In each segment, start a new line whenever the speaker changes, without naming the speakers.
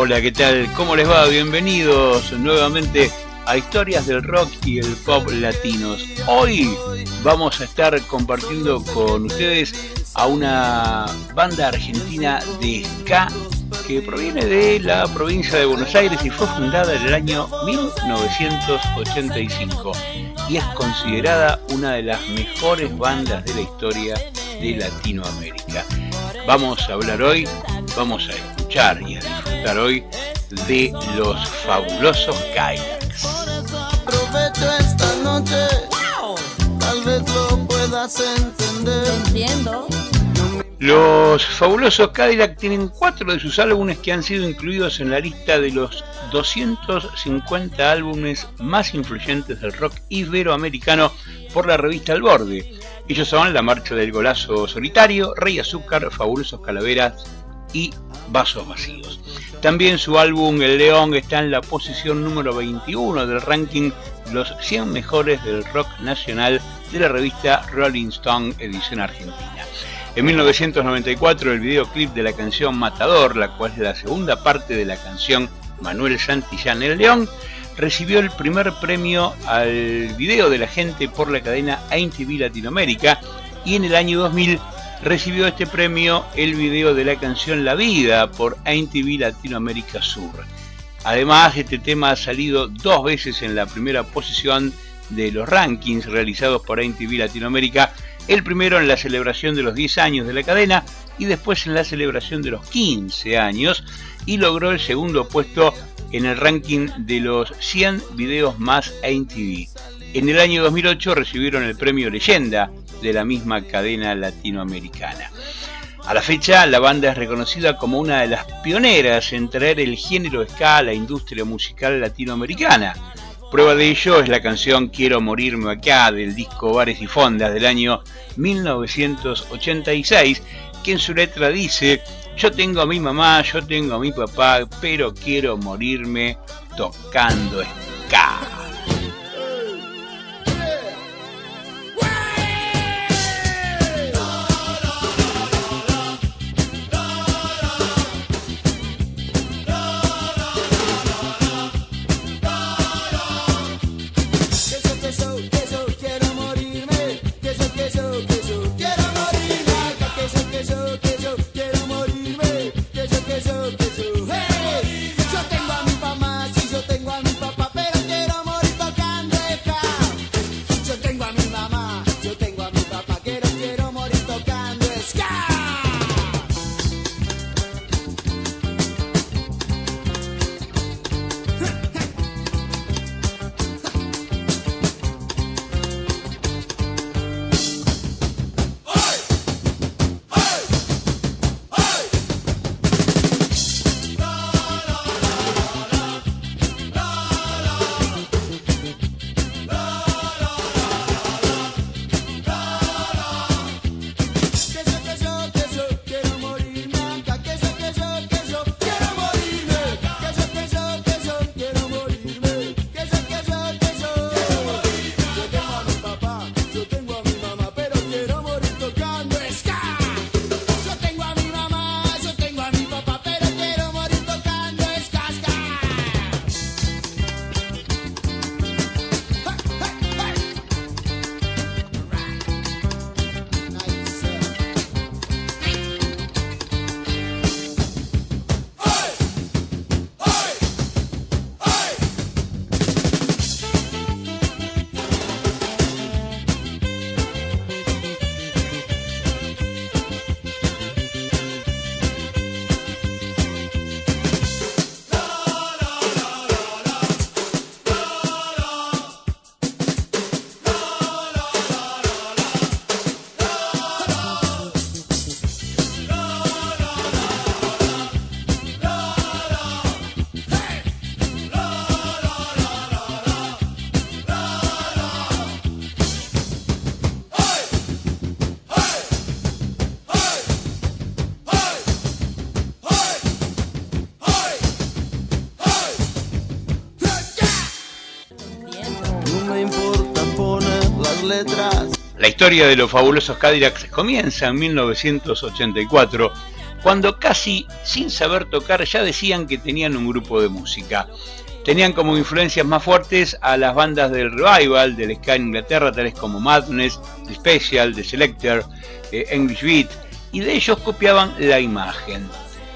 Hola, ¿qué tal? ¿Cómo les va? Bienvenidos nuevamente a Historias del Rock y el Pop Latinos. Hoy vamos a estar compartiendo con ustedes a una banda argentina de ska que proviene de la provincia de Buenos Aires y fue fundada en el año 1985 y es considerada una de las mejores bandas de la historia de Latinoamérica. Vamos a hablar hoy, vamos a escuchar y a disfrutar hoy de los fabulosos Kylax.
Aprovecho esta noche, tal vez lo puedas entender.
Entiendo.
Los fabulosos Cadillac tienen cuatro de sus álbumes que han sido incluidos en la lista de los 250 álbumes más influyentes del rock iberoamericano por la revista El Borde. Ellos son La Marcha del Golazo Solitario, Rey Azúcar, Fabulosos Calaveras y Vasos Vacíos. También su álbum El León está en la posición número 21 del ranking Los 100 mejores del rock nacional de la revista Rolling Stone edición argentina. En 1994 el videoclip de la canción Matador, la cual es la segunda parte de la canción Manuel Santillán El León, recibió el primer premio al video de la gente por la cadena AINTV Latinoamérica y en el año 2000 recibió este premio el video de la canción La Vida por AINTV Latinoamérica Sur. Además, este tema ha salido dos veces en la primera posición de los rankings realizados por AINTV Latinoamérica el primero en la celebración de los 10 años de la cadena y después en la celebración de los 15 años y logró el segundo puesto en el ranking de los 100 videos más AIN En el año 2008 recibieron el premio Leyenda de la misma cadena latinoamericana. A la fecha, la banda es reconocida como una de las pioneras en traer el género ska a la industria musical latinoamericana Prueba de ello es la canción Quiero morirme acá del disco Bares y Fondas del año 1986, que en su letra dice, yo tengo a mi mamá, yo tengo a mi papá, pero quiero morirme tocando ska. Historia de los fabulosos Cadillacs comienza en 1984, cuando casi sin saber tocar ya decían que tenían un grupo de música. Tenían como influencias más fuertes a las bandas del revival, del ska en Inglaterra, tales como Madness, The Special, The Selector, eh, English Beat, y de ellos copiaban la imagen.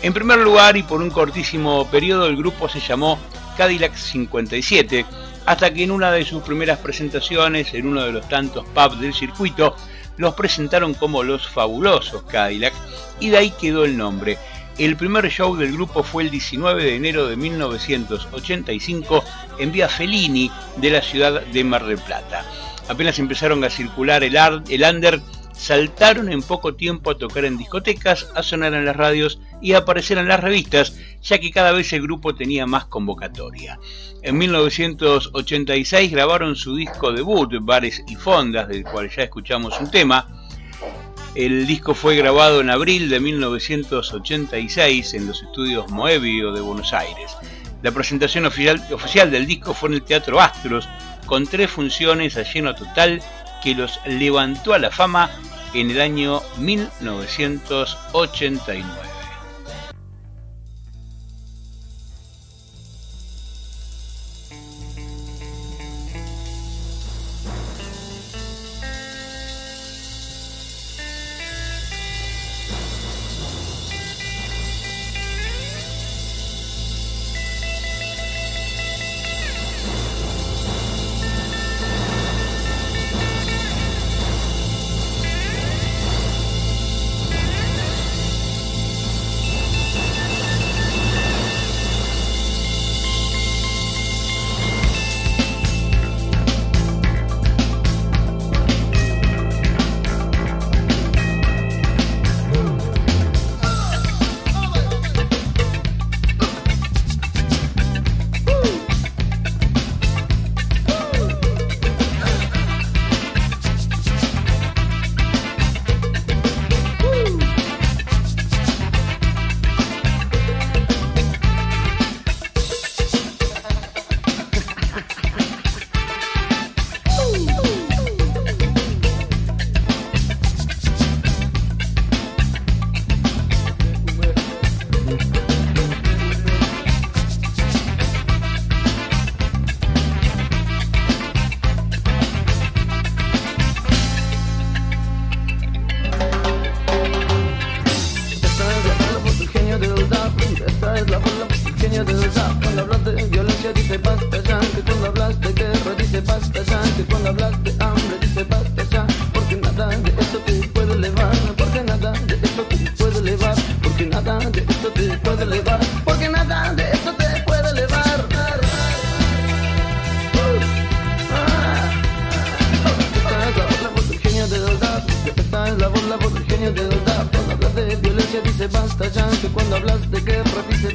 En primer lugar, y por un cortísimo periodo, el grupo se llamó Cadillac 57, hasta que en una de sus primeras presentaciones, en uno de los tantos pubs del circuito, los presentaron como los fabulosos Cadillac, y de ahí quedó el nombre. El primer show del grupo fue el 19 de enero de 1985 en Vía Fellini de la ciudad de Mar del Plata. Apenas empezaron a circular el, el under, saltaron en poco tiempo a tocar en discotecas, a sonar en las radios y a aparecer en las revistas, ya que cada vez el grupo tenía más convocatoria. En 1986 grabaron su disco debut, Bares y Fondas, del cual ya escuchamos un tema. El disco fue grabado en abril de 1986 en los estudios Moebio de Buenos Aires. La presentación oficial, del disco fue en el Teatro Astros, con tres funciones a lleno total que los levantó a la fama en el año 1989.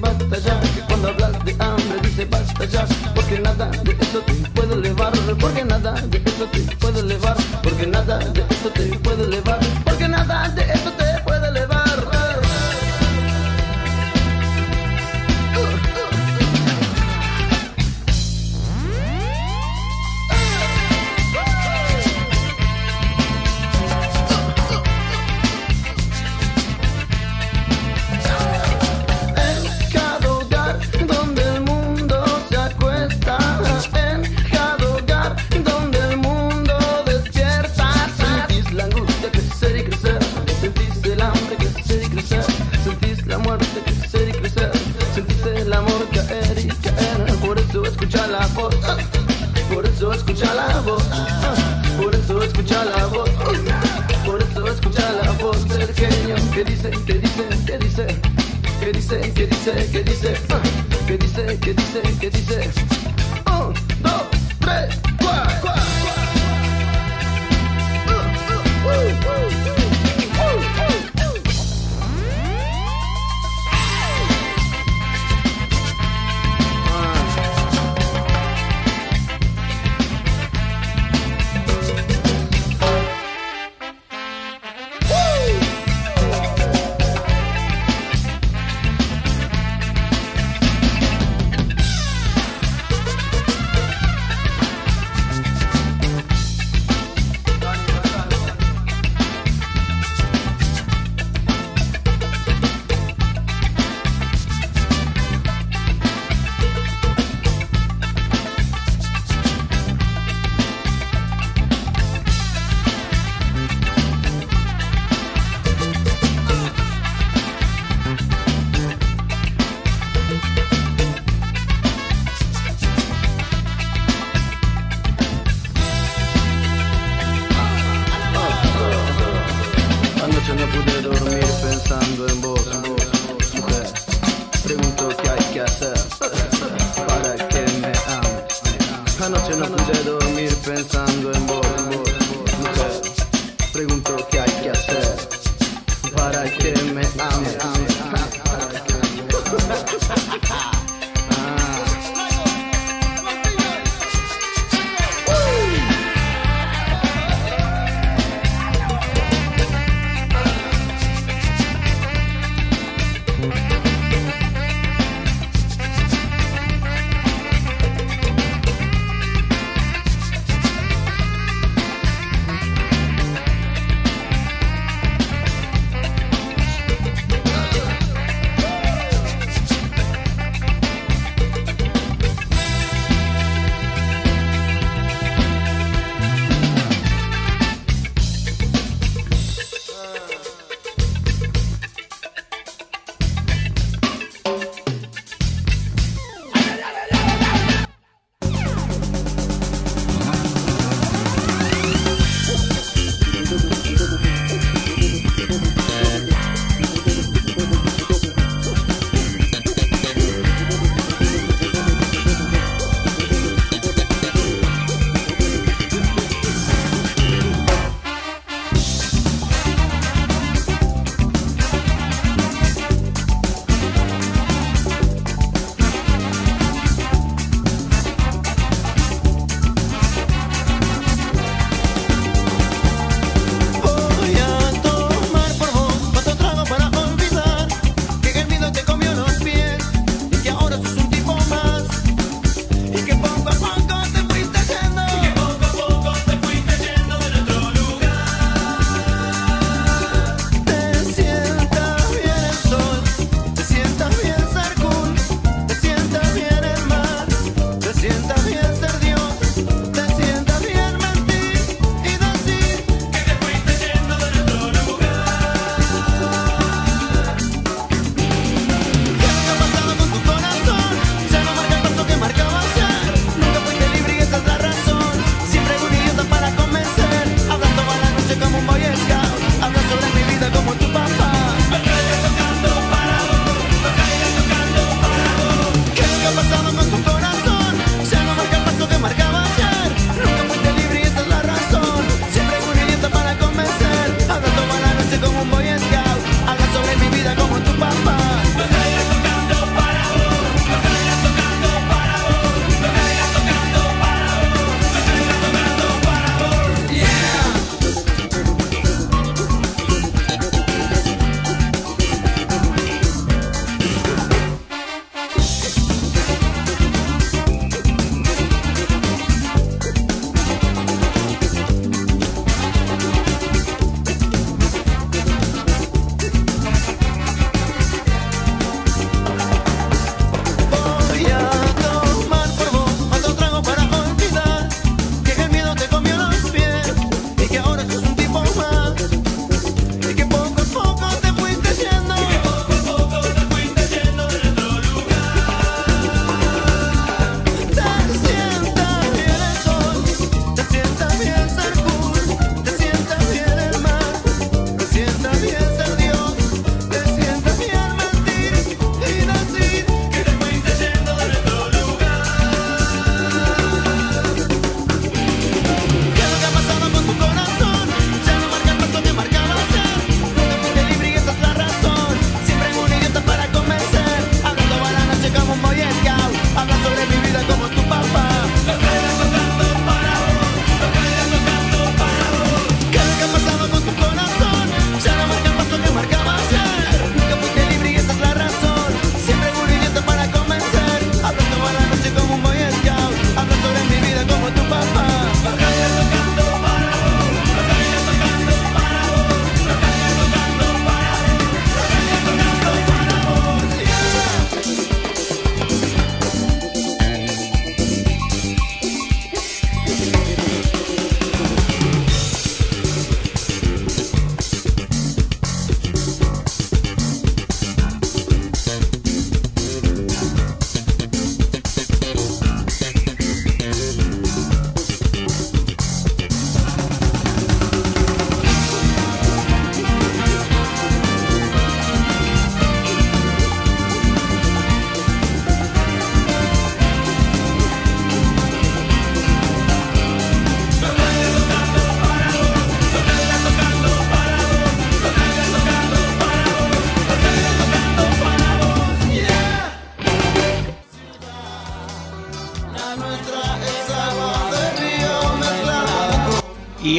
basta ya, cuando hablas de hambre dice basta ya, porque nada de eso te puedo elevar, porque nada de eso te puedo elevar, porque nada de eso te puedo elevar, porque nada de eso ¿Qué dice? ¿Qué dice? ¿Qué dice? ¿Qué dice?
¿Qué
dice? ¿Qué dice? ¿Qué dice? ¿Qué dice? ¿Qué dice? ¿Qué dice? No pude dormir pensando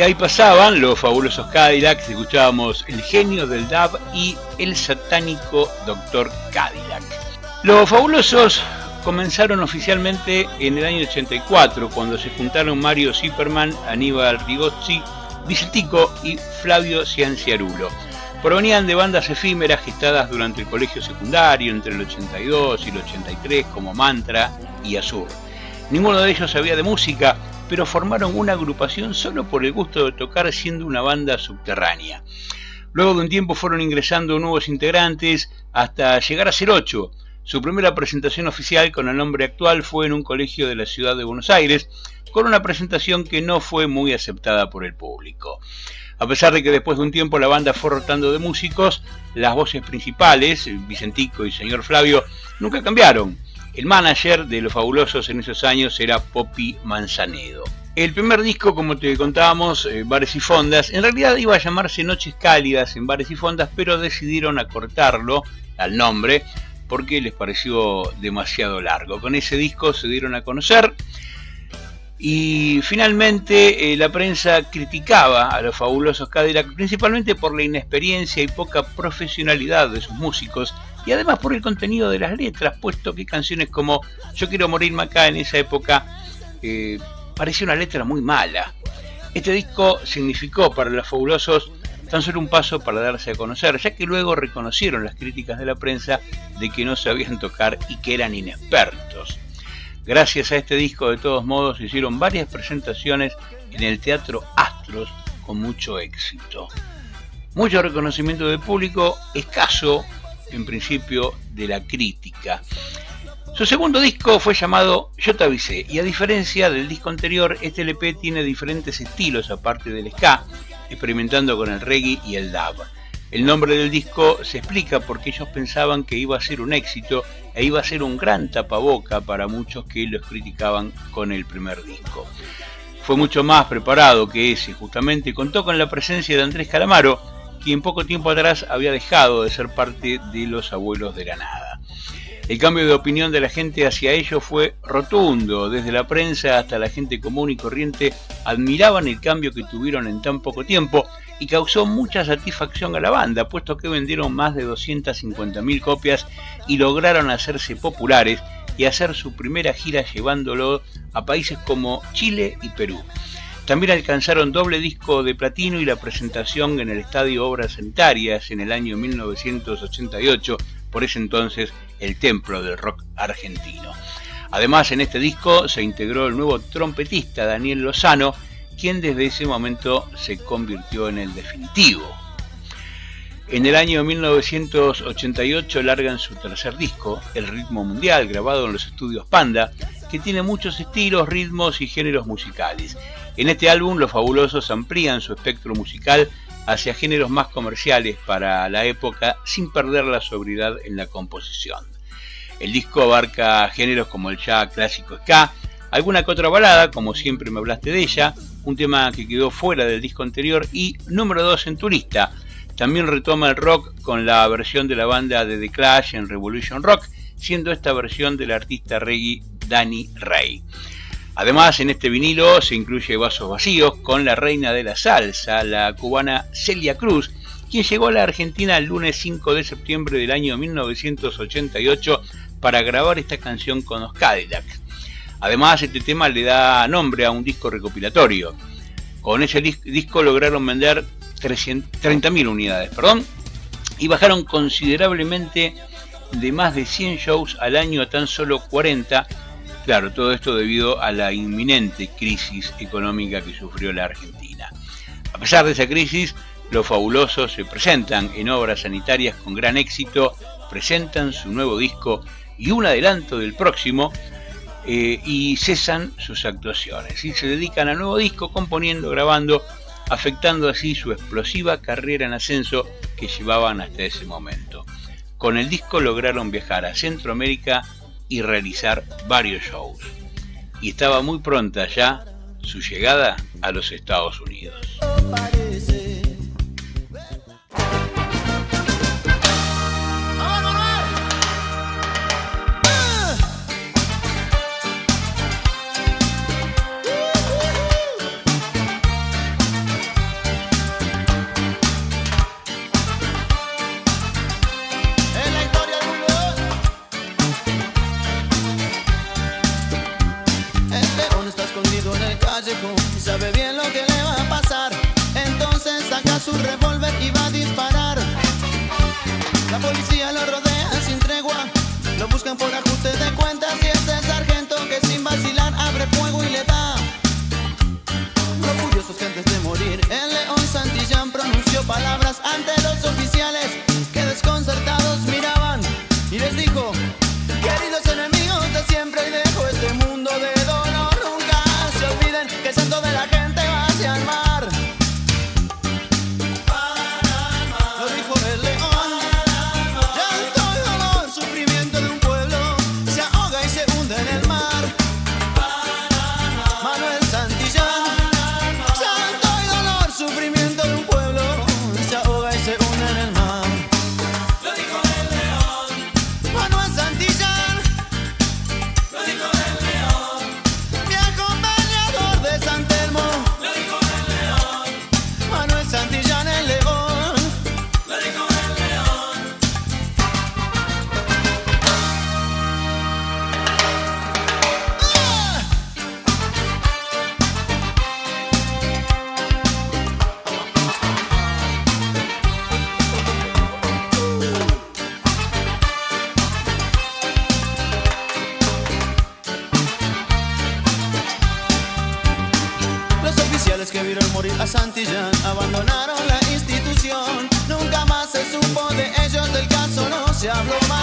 ahí pasaban los fabulosos Cadillacs, escuchábamos El genio del DAB y El satánico Doctor Cadillac. Los fabulosos comenzaron oficialmente en el año 84, cuando se juntaron Mario Zipperman, Aníbal Rigozzi, Vicentico y Flavio Cianciarulo. Provenían de bandas efímeras gestadas durante el colegio secundario entre el 82 y el 83 como Mantra y Azur. Ninguno de ellos sabía de música, pero formaron una agrupación solo por el gusto de tocar siendo una banda subterránea. Luego de un tiempo fueron ingresando nuevos integrantes hasta llegar a ser ocho. Su primera presentación oficial con el nombre actual fue en un colegio de la ciudad de Buenos Aires, con una presentación que no fue muy aceptada por el público. A pesar de que después de un tiempo la banda fue rotando de músicos, las voces principales, Vicentico y señor Flavio, nunca cambiaron. El manager de Los Fabulosos en esos años era Poppy Manzanedo. El primer disco, como te contábamos, eh, Bares y Fondas, en realidad iba a llamarse Noches Cálidas en Bares y Fondas, pero decidieron acortarlo al nombre porque les pareció demasiado largo. Con ese disco se dieron a conocer y finalmente eh, la prensa criticaba a los fabulosos Cadillac principalmente por la inexperiencia y poca profesionalidad de sus músicos y además por el contenido de las letras, puesto que canciones como Yo quiero morirme acá en esa época eh, parecía una letra muy mala. Este disco significó para los fabulosos tan solo un paso para darse a conocer, ya que luego reconocieron las críticas de la prensa de que no sabían tocar y que eran inexpertos. Gracias a este disco, de todos modos, hicieron varias presentaciones en el Teatro Astros con mucho éxito. Mucho reconocimiento del público, escaso en principio de la crítica. Su segundo disco fue llamado Yo te avisé y a diferencia del disco anterior, este LP tiene diferentes estilos aparte del ska, experimentando con el reggae y el dub. El nombre del disco se explica porque ellos pensaban que iba a ser un éxito e iba a ser un gran tapaboca para muchos que los criticaban con el primer disco. Fue mucho más preparado que ese, justamente contó con la presencia de Andrés Calamaro, quien poco tiempo atrás había dejado de ser parte de los abuelos de la nada. El cambio de opinión de la gente hacia ellos fue rotundo, desde la prensa hasta la gente común y corriente admiraban el cambio que tuvieron en tan poco tiempo y causó mucha satisfacción a la banda, puesto que vendieron más de 250.000 copias y lograron hacerse populares y hacer su primera gira llevándolo a países como Chile y Perú. También alcanzaron doble disco de platino y la presentación en el Estadio Obras Sanitarias en el año 1988, por ese entonces el templo del rock argentino. Además, en este disco se integró el nuevo trompetista Daniel Lozano, quien desde ese momento se convirtió en el definitivo. En el año 1988 largan su tercer disco, El Ritmo Mundial, grabado en los estudios Panda, que tiene muchos estilos, ritmos y géneros musicales. En este álbum los fabulosos amplían su espectro musical hacia géneros más comerciales para la época sin perder la sobriedad en la composición. El disco abarca géneros como el ya clásico ska, alguna que otra balada, como siempre me hablaste de ella, un tema que quedó fuera del disco anterior y número 2 en tu lista. También retoma el rock con la versión de la banda de The Clash en Revolution Rock, siendo esta versión del artista reggae Danny Ray. Además, en este vinilo se incluye vasos vacíos con la reina de la salsa, la cubana Celia Cruz, quien llegó a la Argentina el lunes 5 de septiembre del año 1988 para grabar esta canción con los Cadillacs. Además, este tema le da nombre a un disco recopilatorio. Con ese disco lograron vender 30.000 unidades, perdón, y bajaron considerablemente de más de 100 shows al año a tan solo 40 Claro, todo esto debido a la inminente crisis económica que sufrió la Argentina. A pesar de esa crisis, los fabulosos se presentan en obras sanitarias con gran éxito, presentan su nuevo disco y un adelanto del próximo eh, y cesan sus actuaciones y se dedican al nuevo disco componiendo, grabando, afectando así su explosiva carrera en ascenso que llevaban hasta ese momento. Con el disco lograron viajar a Centroamérica y realizar varios shows. Y estaba muy pronta ya su llegada a los Estados Unidos.
Caso no se habló más.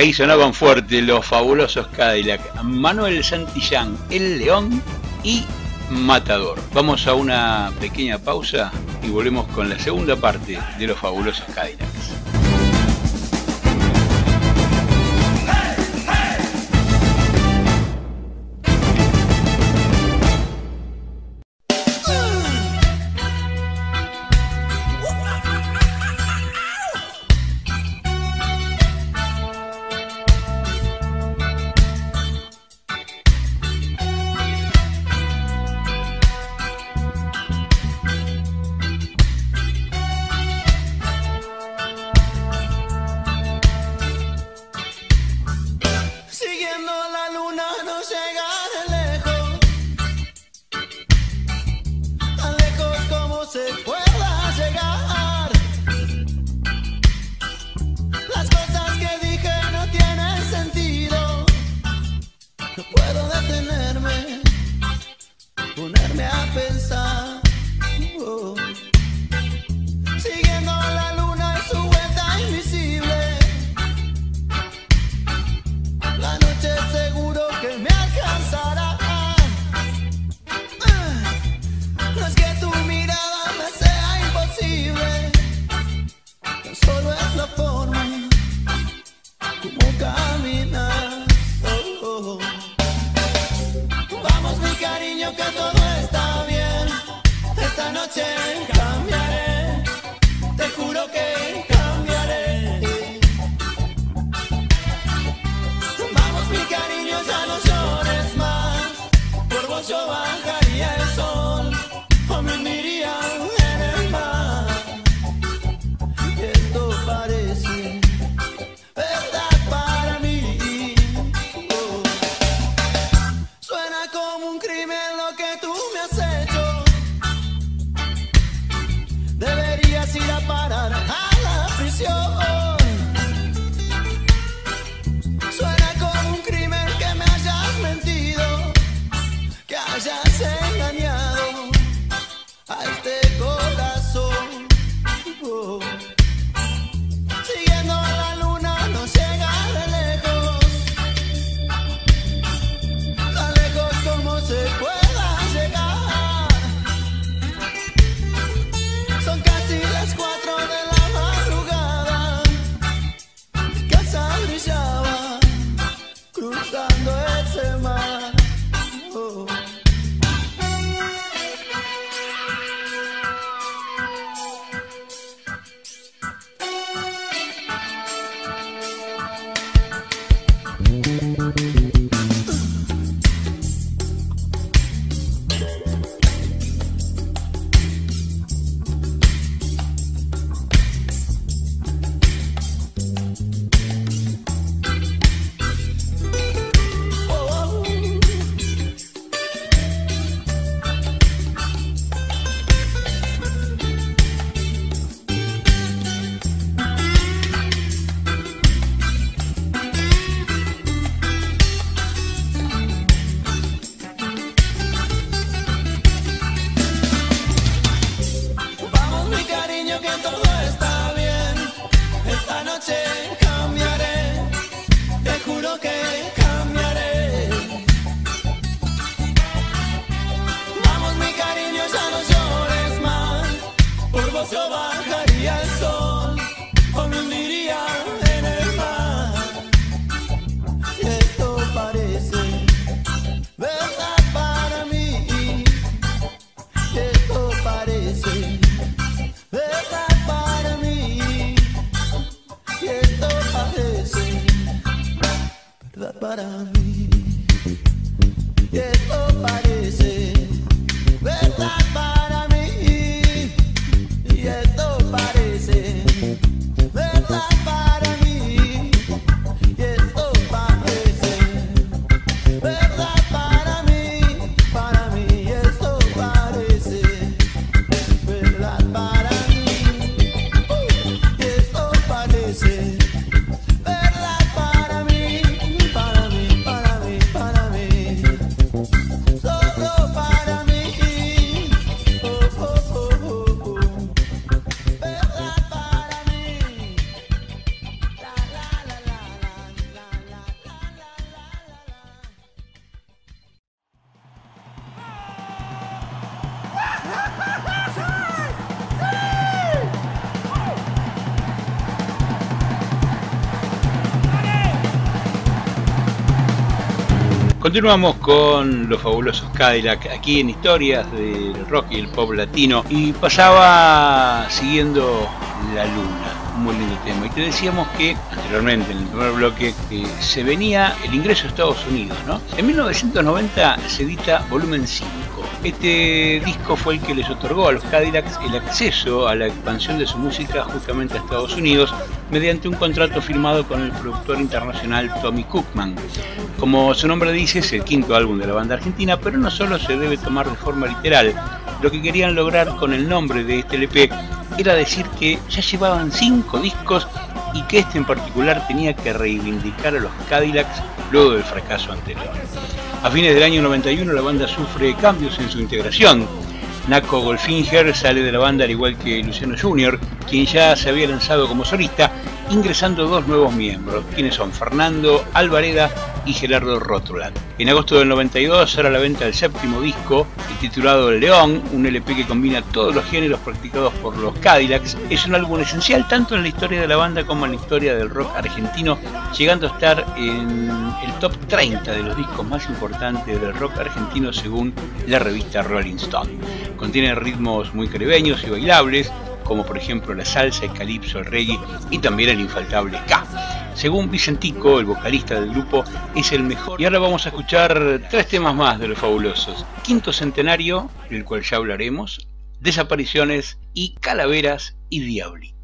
Ahí sonaban fuerte los fabulosos Cadillac, Manuel Santillán, El León y Matador. Vamos a una pequeña pausa y volvemos con la segunda parte de los fabulosos Cadillacs.
Parece verdad
Continuamos con los fabulosos Cadillac aquí en historias del rock y el pop latino y pasaba siguiendo la luna, un muy lindo tema. Y te decíamos que anteriormente en el primer bloque se venía el ingreso a Estados Unidos, ¿no? En 1990 se edita volumen 5 este disco fue el que les otorgó a los Cadillacs el acceso a la expansión de su música justamente a Estados Unidos mediante un contrato firmado con el productor internacional Tommy Cookman. Como su nombre dice, es el quinto álbum de la banda argentina, pero no solo se debe tomar de forma literal. Lo que querían lograr con el nombre de este LP era decir que ya llevaban cinco discos y que este en particular tenía que reivindicar a los Cadillacs luego del fracaso anterior. A fines del año 91 la banda sufre cambios en su integración. Naco Golfinger sale de la banda al igual que Luciano Jr., quien ya se había lanzado como solista, ingresando dos nuevos miembros, quienes son Fernando Alvareda y Gerardo Rótula. En agosto del 92 será la venta del séptimo disco, titulado El León, un LP que combina todos los géneros practicados por los Cadillacs. Es un álbum esencial tanto en la historia de la banda como en la historia del rock argentino, llegando a estar en el top 30 de los discos más importantes del rock argentino según la revista Rolling Stone. Contiene ritmos muy caribeños y bailables, como por ejemplo la salsa, el calipso, el reggae y también el infaltable ska. Según Vicentico, el vocalista del grupo, es el mejor. Y ahora vamos a escuchar tres temas más de los fabulosos. Quinto Centenario, del cual ya hablaremos, Desapariciones y Calaveras y Diablitos.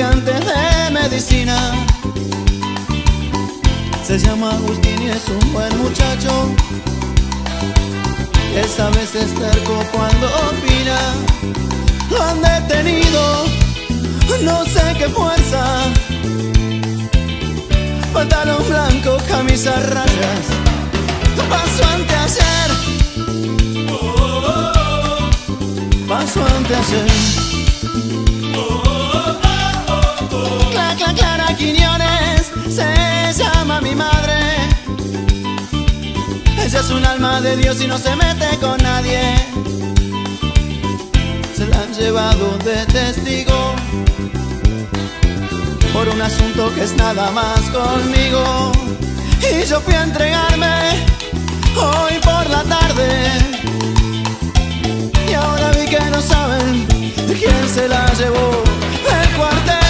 estudiante de medicina. Se llama Agustín y es un buen muchacho. Es a veces terco cuando opina. Lo han detenido, no sé qué fuerza. Pantalón blanco, camisa rayas. Pasó ante ayer. Pasó ante ayer. Cla Clara Quiñones se llama mi madre. Ella es un alma de Dios y no se mete con nadie. Se la han llevado de testigo por un asunto que es nada más conmigo. Y yo fui a entregarme hoy por la tarde. Y ahora vi que no saben quién se la llevó el cuartel.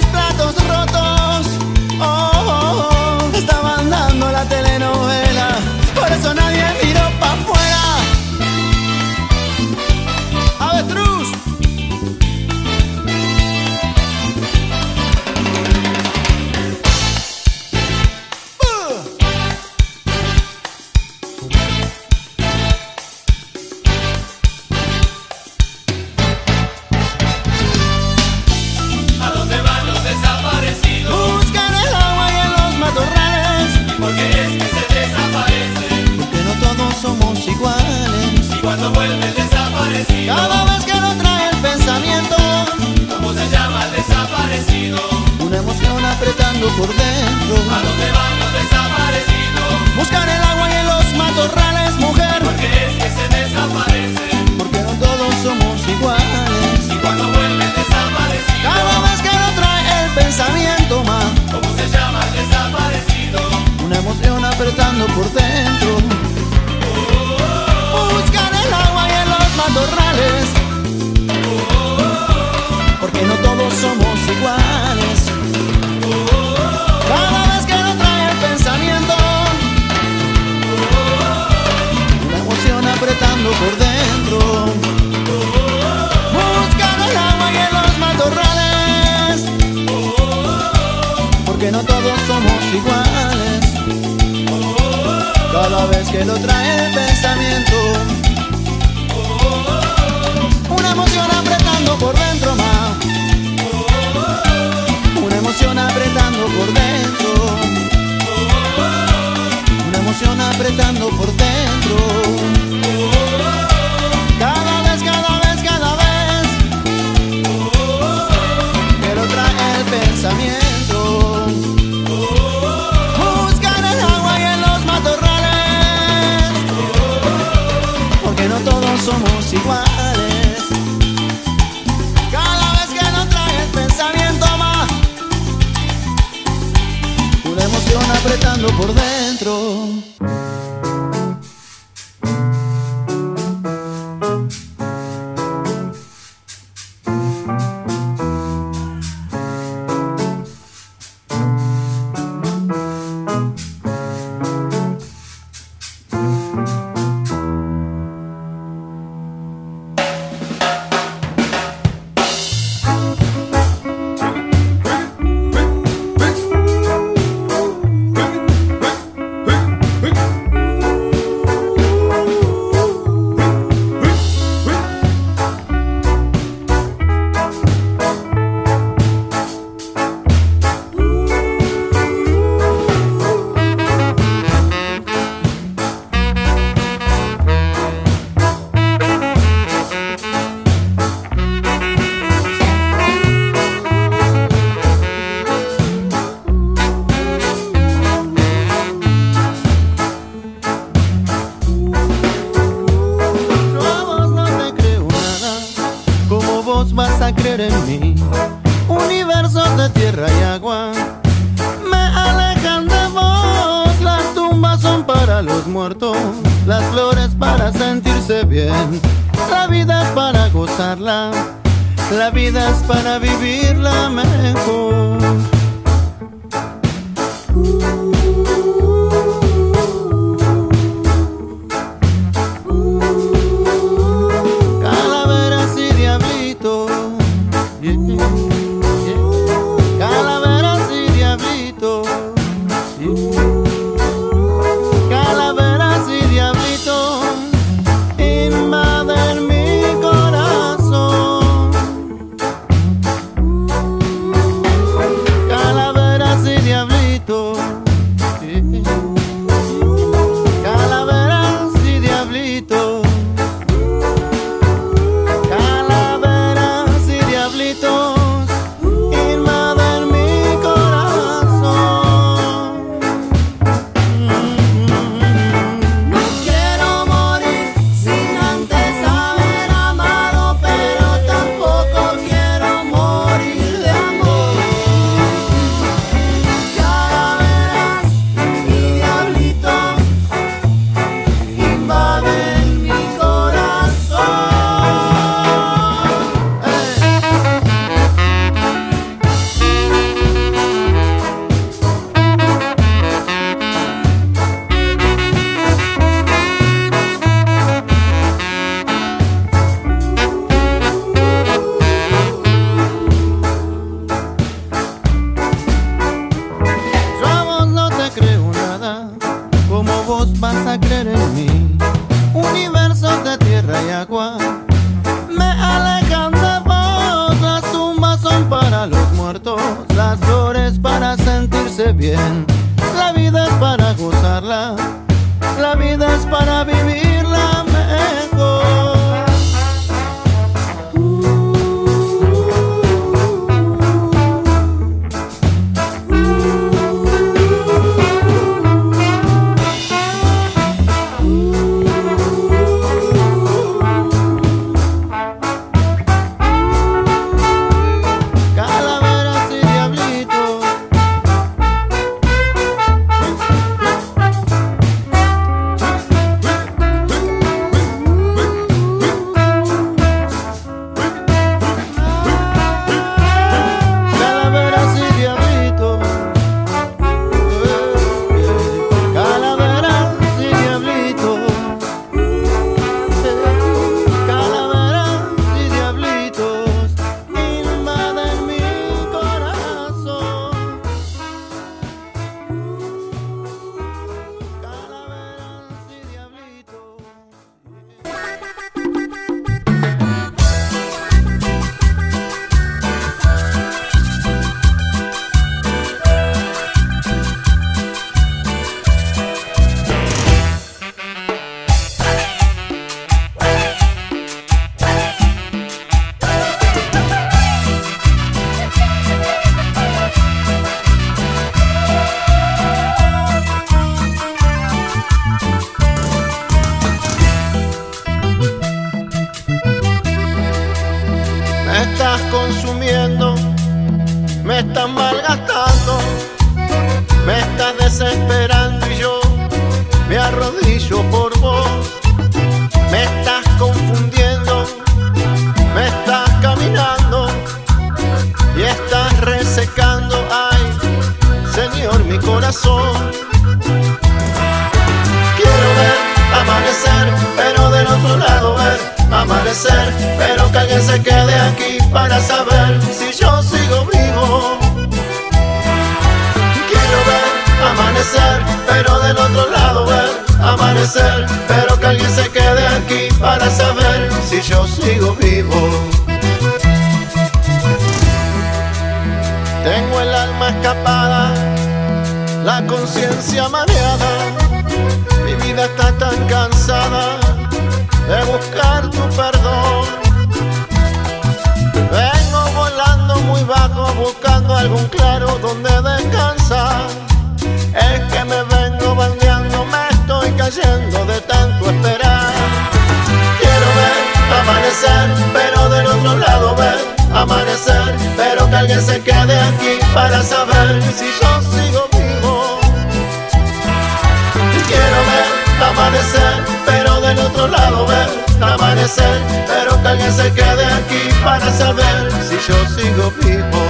Para saber si yo sigo vivo.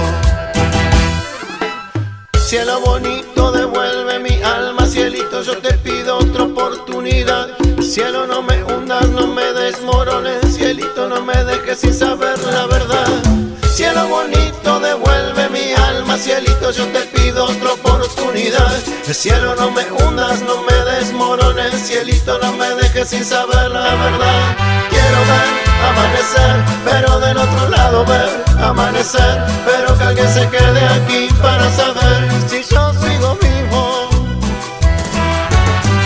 Cielo bonito, devuelve mi alma, cielito, yo te pido otra oportunidad. Cielo, no me hundas, no me desmorones, cielito, no me dejes sin saber la verdad. Cielo bonito, devuelve mi alma, cielito, yo te pido otra oportunidad. Cielo, no me hundas, no me desmorones, cielito, no me dejes sin saber la verdad. Quiero ver amanecer, pero del otro lado ver amanecer, pero que alguien se quede aquí para saber si yo sigo vivo.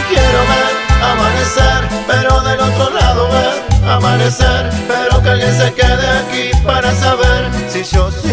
Quiero ver amanecer, pero del otro lado ver amanecer, pero que alguien se quede aquí para saber si yo sigo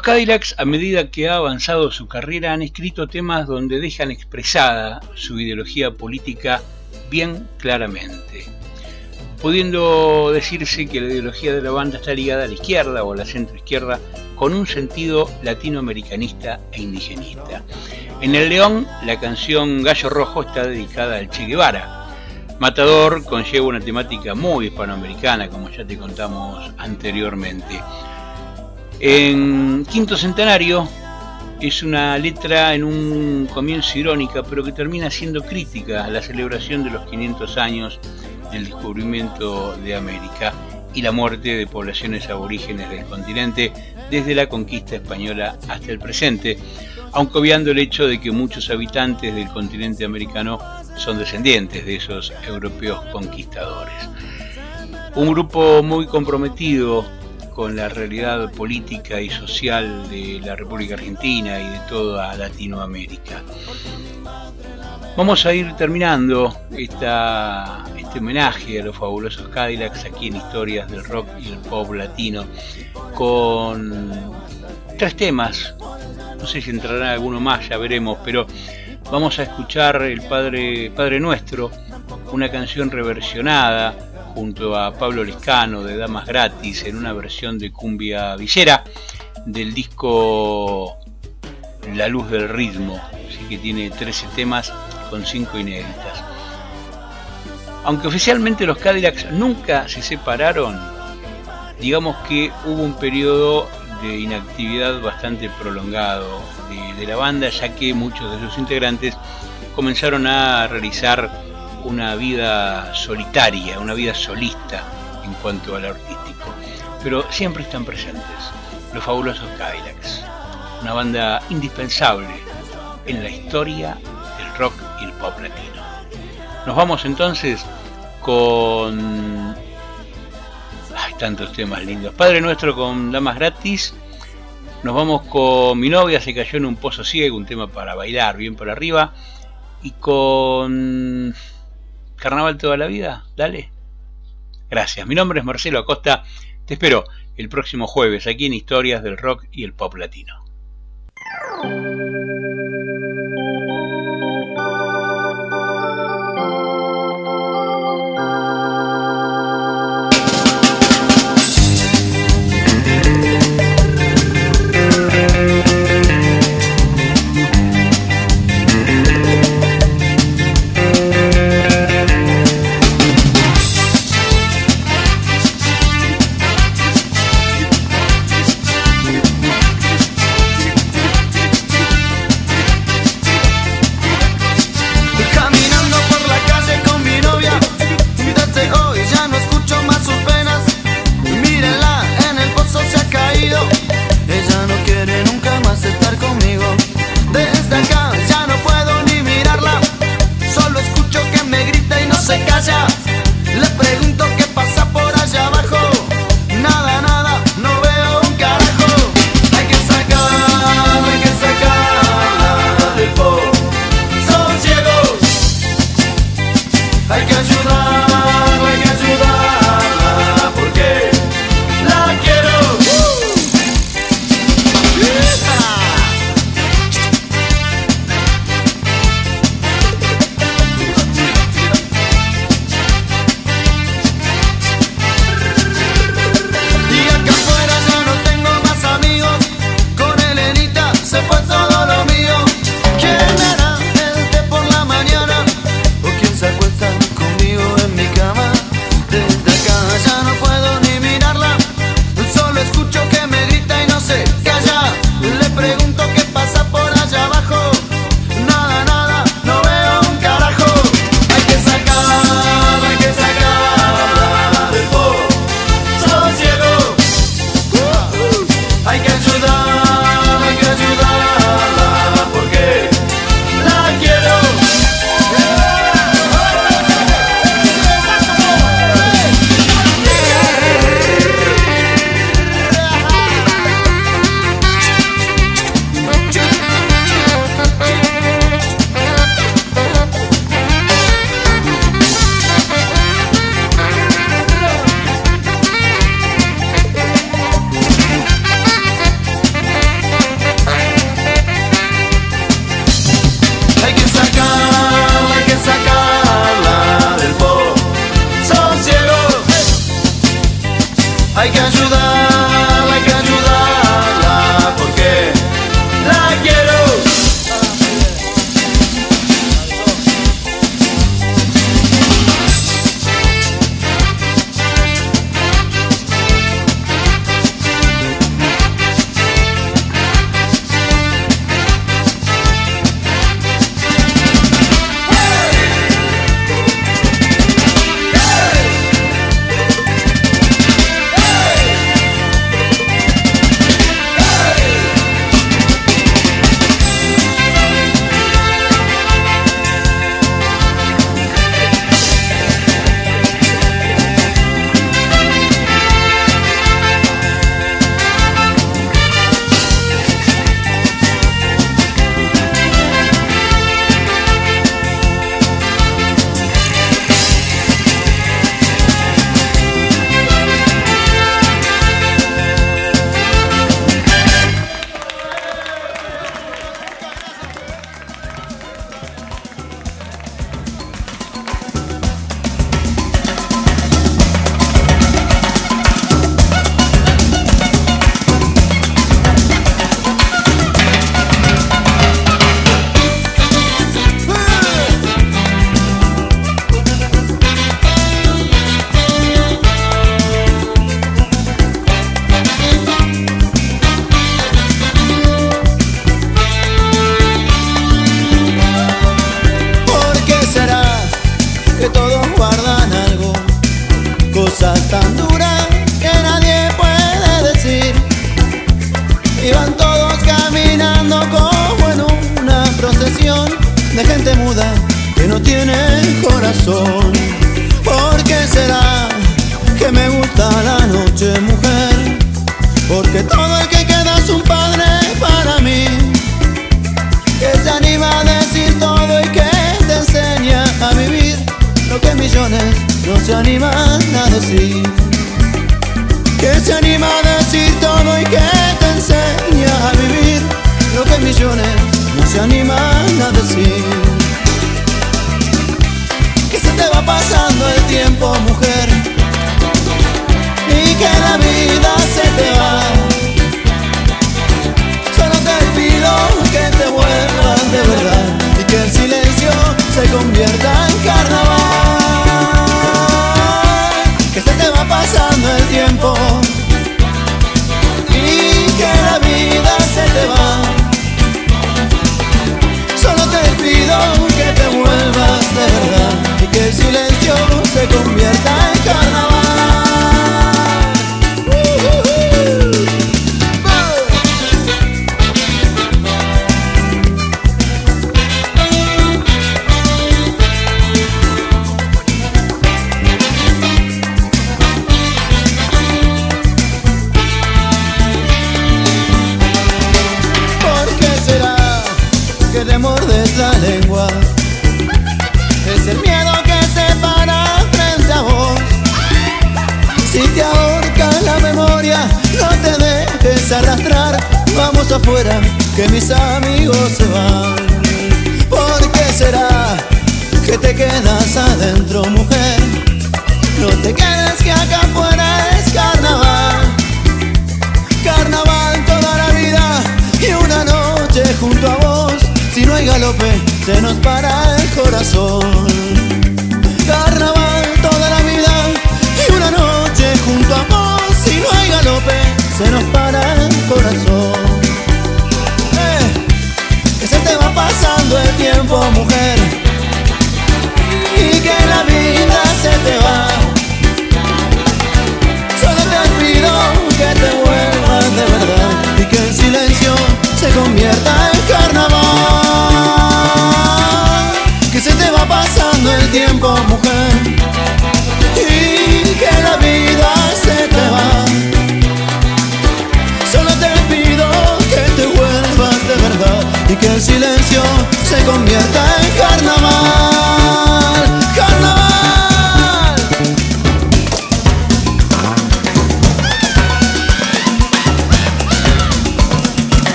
Los Cadillacs, a medida que ha avanzado su carrera, han escrito temas donde dejan expresada su ideología política bien claramente, pudiendo decirse que la ideología de la banda está ligada a la izquierda o a la centroizquierda con un sentido latinoamericanista e indigenista. En El León, la canción Gallo Rojo está dedicada al Che Guevara. Matador conlleva una temática muy hispanoamericana, como ya te contamos anteriormente. En Quinto Centenario es una letra en un comienzo irónica, pero que termina siendo crítica a la celebración de los 500 años del descubrimiento de América y la muerte de poblaciones aborígenes del continente desde la conquista española hasta el presente, aunque obviando el hecho de que muchos habitantes del continente americano son descendientes de esos europeos conquistadores. Un grupo muy comprometido con la realidad política y social de la República Argentina y de toda Latinoamérica. Vamos a ir terminando esta, este homenaje a los fabulosos Cadillacs aquí en Historias del Rock y el Pop Latino con tres temas. No sé si entrará alguno más, ya veremos, pero vamos a escuchar el Padre, Padre Nuestro, una canción reversionada junto a Pablo Liscano de Damas Gratis en una versión de cumbia villera del disco La Luz del Ritmo, así que tiene 13 temas con 5 inéditas. Aunque oficialmente los Cadillacs nunca se separaron, digamos que hubo un periodo de inactividad bastante prolongado de, la banda, ya que muchos de sus integrantes comenzaron a realizar una vida solitaria, una vida solista en cuanto al artístico, pero siempre están presentes los fabulosos Cadillacs, una banda indispensable en la historia del rock y el pop latino. Nos vamos entonces con... Hay tantos temas lindos. Padre Nuestro con Damas Gratis. Nos vamos con Mi novia se cayó en un pozo ciego, un tema para bailar bien por arriba. Y con Carnaval toda la vida, dale. Gracias. Mi nombre es Marcelo Acosta. Te espero el próximo jueves aquí en Historias del Rock y el Pop Latino.
Se convierta en carnaval.